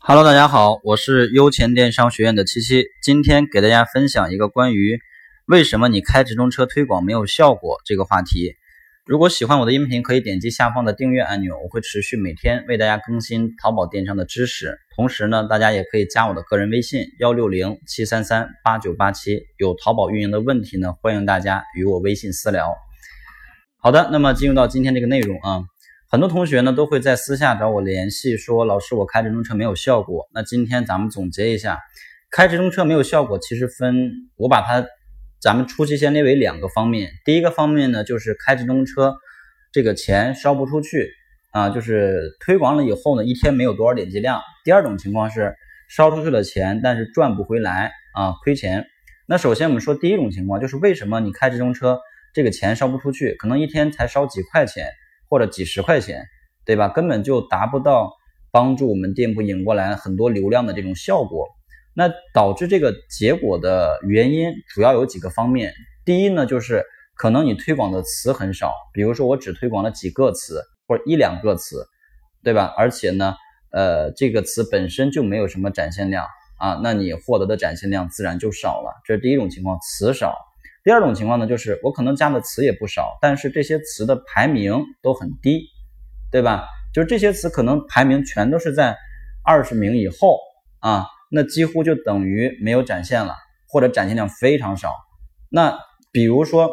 Hello，大家好，我是优钱电商学院的七七，今天给大家分享一个关于为什么你开直通车推广没有效果这个话题。如果喜欢我的音频，可以点击下方的订阅按钮，我会持续每天为大家更新淘宝电商的知识。同时呢，大家也可以加我的个人微信幺六零七三三八九八七，有淘宝运营的问题呢，欢迎大家与我微信私聊。好的，那么进入到今天这个内容啊。很多同学呢都会在私下找我联系，说老师我开直通车没有效果。那今天咱们总结一下，开直通车没有效果，其实分我把它咱们初期先列为两个方面。第一个方面呢，就是开直通车这个钱烧不出去啊，就是推广了以后呢，一天没有多少点击量。第二种情况是烧出去了钱，但是赚不回来啊，亏钱。那首先我们说第一种情况，就是为什么你开直通车这个钱烧不出去，可能一天才烧几块钱。或者几十块钱，对吧？根本就达不到帮助我们店铺引过来很多流量的这种效果。那导致这个结果的原因主要有几个方面。第一呢，就是可能你推广的词很少，比如说我只推广了几个词或者一两个词，对吧？而且呢，呃，这个词本身就没有什么展现量啊，那你获得的展现量自然就少了。这是第一种情况，词少。第二种情况呢，就是我可能加的词也不少，但是这些词的排名都很低，对吧？就是这些词可能排名全都是在二十名以后啊，那几乎就等于没有展现了，或者展现量非常少。那比如说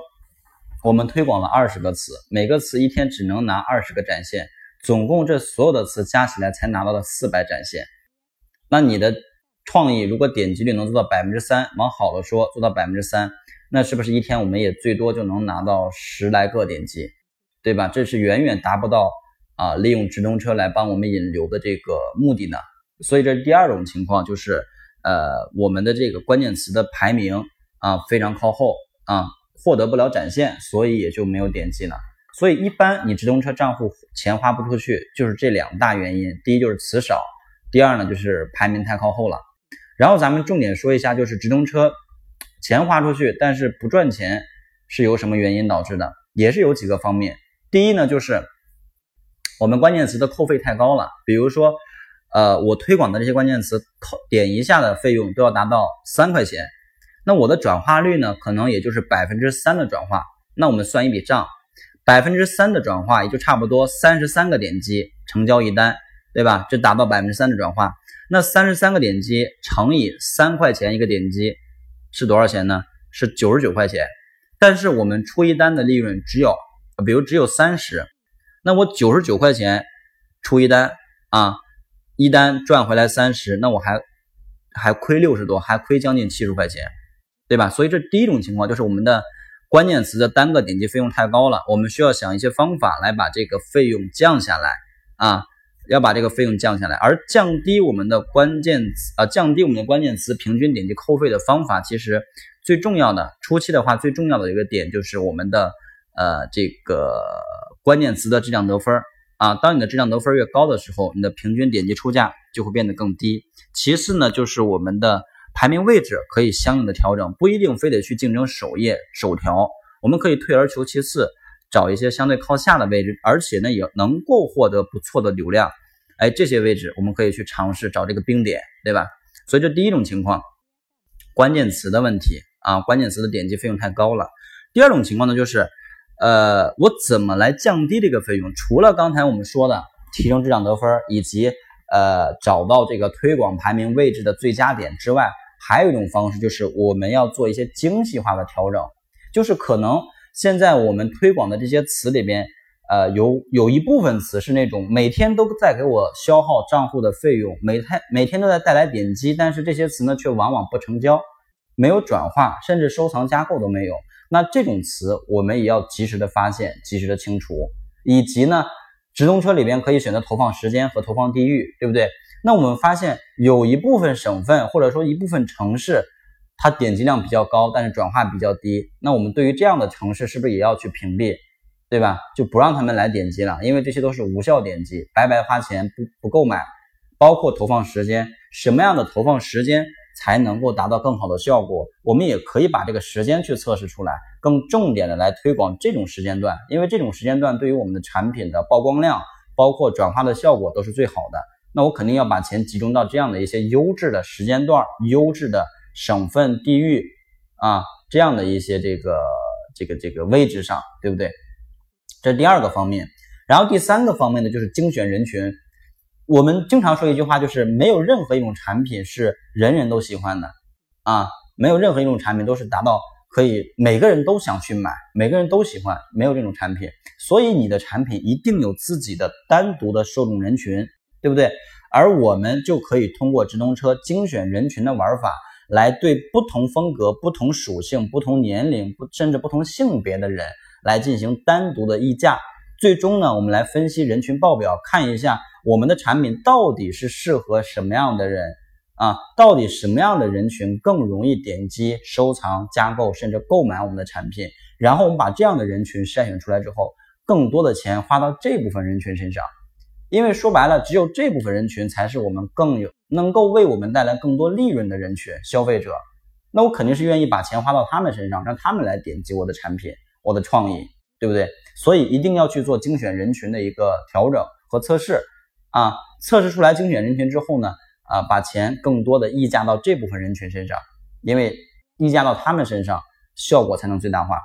我们推广了二十个词，每个词一天只能拿二十个展现，总共这所有的词加起来才拿到了四百展现。那你的创意如果点击率能做到百分之三，往好了说做到百分之三。那是不是一天我们也最多就能拿到十来个点击，对吧？这是远远达不到啊，利用直通车来帮我们引流的这个目的呢。所以这是第二种情况，就是呃，我们的这个关键词的排名啊非常靠后啊，获得不了展现，所以也就没有点击了。所以一般你直通车账户钱花不出去，就是这两大原因：第一就是词少，第二呢就是排名太靠后了。然后咱们重点说一下，就是直通车。钱花出去，但是不赚钱，是由什么原因导致的？也是有几个方面。第一呢，就是我们关键词的扣费太高了。比如说，呃，我推广的这些关键词，扣点一下的费用都要达到三块钱，那我的转化率呢，可能也就是百分之三的转化。那我们算一笔账，百分之三的转化，也就差不多三十三个点击成交一单，对吧？就达到百分之三的转化。那三十三个点击乘以三块钱一个点击。是多少钱呢？是九十九块钱，但是我们出一单的利润只有，比如只有三十，那我九十九块钱出一单啊，一单赚回来三十，那我还还亏六十多，还亏将近七十块钱，对吧？所以这第一种情况就是我们的关键词的单个点击费用太高了，我们需要想一些方法来把这个费用降下来啊。要把这个费用降下来，而降低我们的关键词啊，降低我们的关键词平均点击扣费的方法，其实最重要的初期的话，最重要的一个点就是我们的呃这个关键词的质量得分啊。当你的质量得分越高的时候，你的平均点击出价就会变得更低。其次呢，就是我们的排名位置可以相应的调整，不一定非得去竞争首页首条，我们可以退而求其次。找一些相对靠下的位置，而且呢也能够获得不错的流量，哎，这些位置我们可以去尝试找这个冰点，对吧？所以这第一种情况，关键词的问题啊，关键词的点击费用太高了。第二种情况呢，就是，呃，我怎么来降低这个费用？除了刚才我们说的提升质量得分，以及呃找到这个推广排名位置的最佳点之外，还有一种方式就是我们要做一些精细化的调整，就是可能。现在我们推广的这些词里边，呃，有有一部分词是那种每天都在给我消耗账户的费用，每天每天都在带来点击，但是这些词呢却往往不成交，没有转化，甚至收藏加购都没有。那这种词我们也要及时的发现，及时的清除，以及呢，直通车里边可以选择投放时间和投放地域，对不对？那我们发现有一部分省份或者说一部分城市。它点击量比较高，但是转化比较低。那我们对于这样的城市，是不是也要去屏蔽，对吧？就不让他们来点击了，因为这些都是无效点击，白白花钱不不购买。包括投放时间，什么样的投放时间才能够达到更好的效果？我们也可以把这个时间去测试出来，更重点的来推广这种时间段，因为这种时间段对于我们的产品的曝光量，包括转化的效果都是最好的。那我肯定要把钱集中到这样的一些优质的时间段、优质的省份、地域啊这样的一些这个这个这个位置上，对不对？这是第二个方面。然后第三个方面呢，就是精选人群。我们经常说一句话，就是没有任何一种产品是人人都喜欢的啊，没有任何一种产品都是达到可以每个人都想去买，每个人都喜欢，没有这种产品。所以你的产品一定有自己的单独的受众人群，对不对？而我们就可以通过直通车精选人群的玩法，来对不同风格、不同属性、不同年龄、不甚至不同性别的人来进行单独的议价。最终呢，我们来分析人群报表，看一下我们的产品到底是适合什么样的人啊？到底什么样的人群更容易点击、收藏、加购，甚至购买我们的产品？然后我们把这样的人群筛选出来之后，更多的钱花到这部分人群身上，因为说白了，只有这部分人群才是我们更有能够为我们带来更多利润的人群消费者。那我肯定是愿意把钱花到他们身上，让他们来点击我的产品、我的创意。对不对？所以一定要去做精选人群的一个调整和测试啊！测试出来精选人群之后呢，啊，把钱更多的溢价到这部分人群身上，因为溢价到他们身上，效果才能最大化。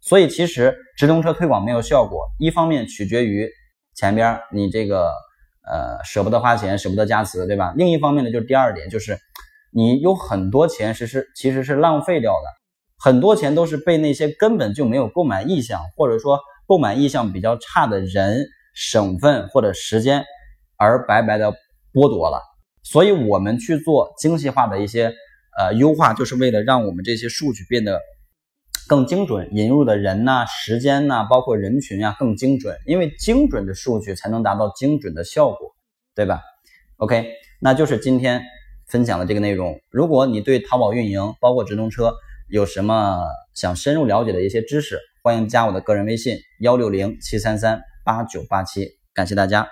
所以其实直通车推广没有效果，一方面取决于前边你这个呃舍不得花钱，舍不得加词，对吧？另一方面呢，就是第二点，就是你有很多钱是是其实是浪费掉的。很多钱都是被那些根本就没有购买意向，或者说购买意向比较差的人、省份或者时间而白白的剥夺了。所以，我们去做精细化的一些呃优化，就是为了让我们这些数据变得更精准，引入的人呐、时间呐，包括人群啊更精准。因为精准的数据才能达到精准的效果，对吧？OK，那就是今天分享的这个内容。如果你对淘宝运营，包括直通车，有什么想深入了解的一些知识，欢迎加我的个人微信幺六零七三三八九八七，感谢大家。